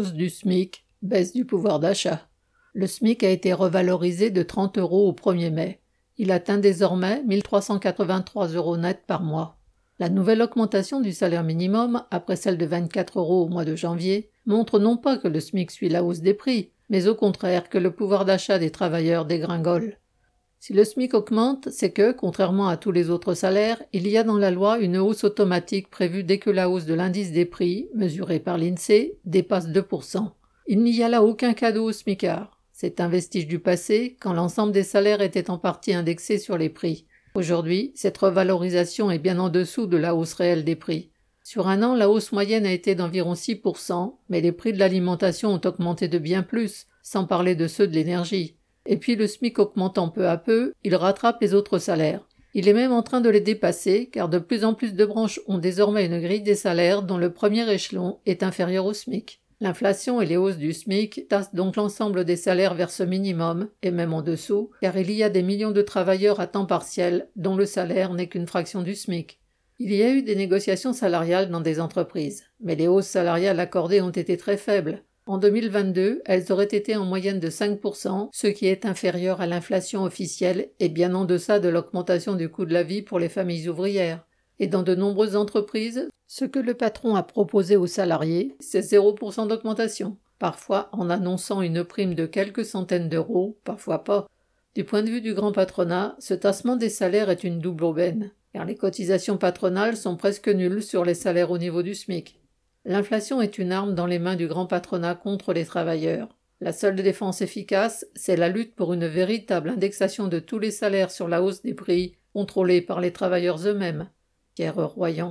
Du SMIC, baisse du pouvoir d'achat. Le SMIC a été revalorisé de 30 euros au 1er mai. Il atteint désormais 1383 euros net par mois. La nouvelle augmentation du salaire minimum, après celle de 24 euros au mois de janvier, montre non pas que le SMIC suit la hausse des prix, mais au contraire que le pouvoir d'achat des travailleurs dégringole. Si le SMIC augmente, c'est que, contrairement à tous les autres salaires, il y a dans la loi une hausse automatique prévue dès que la hausse de l'indice des prix, mesurée par l'INSEE, dépasse 2%. Il n'y a là aucun cadeau au SMICard. C'est un vestige du passé, quand l'ensemble des salaires était en partie indexé sur les prix. Aujourd'hui, cette revalorisation est bien en dessous de la hausse réelle des prix. Sur un an, la hausse moyenne a été d'environ 6%, mais les prix de l'alimentation ont augmenté de bien plus, sans parler de ceux de l'énergie. Et puis le SMIC augmentant peu à peu, il rattrape les autres salaires. Il est même en train de les dépasser, car de plus en plus de branches ont désormais une grille des salaires dont le premier échelon est inférieur au SMIC. L'inflation et les hausses du SMIC tassent donc l'ensemble des salaires vers ce minimum, et même en dessous, car il y a des millions de travailleurs à temps partiel dont le salaire n'est qu'une fraction du SMIC. Il y a eu des négociations salariales dans des entreprises, mais les hausses salariales accordées ont été très faibles. En 2022, elles auraient été en moyenne de 5%, ce qui est inférieur à l'inflation officielle et bien en deçà de l'augmentation du coût de la vie pour les familles ouvrières. Et dans de nombreuses entreprises, ce que le patron a proposé aux salariés, c'est 0% d'augmentation, parfois en annonçant une prime de quelques centaines d'euros, parfois pas. Du point de vue du grand patronat, ce tassement des salaires est une double aubaine, car les cotisations patronales sont presque nulles sur les salaires au niveau du SMIC. L'inflation est une arme dans les mains du grand patronat contre les travailleurs. La seule défense efficace, c'est la lutte pour une véritable indexation de tous les salaires sur la hausse des prix, contrôlée par les travailleurs eux-mêmes. Pierre Royan.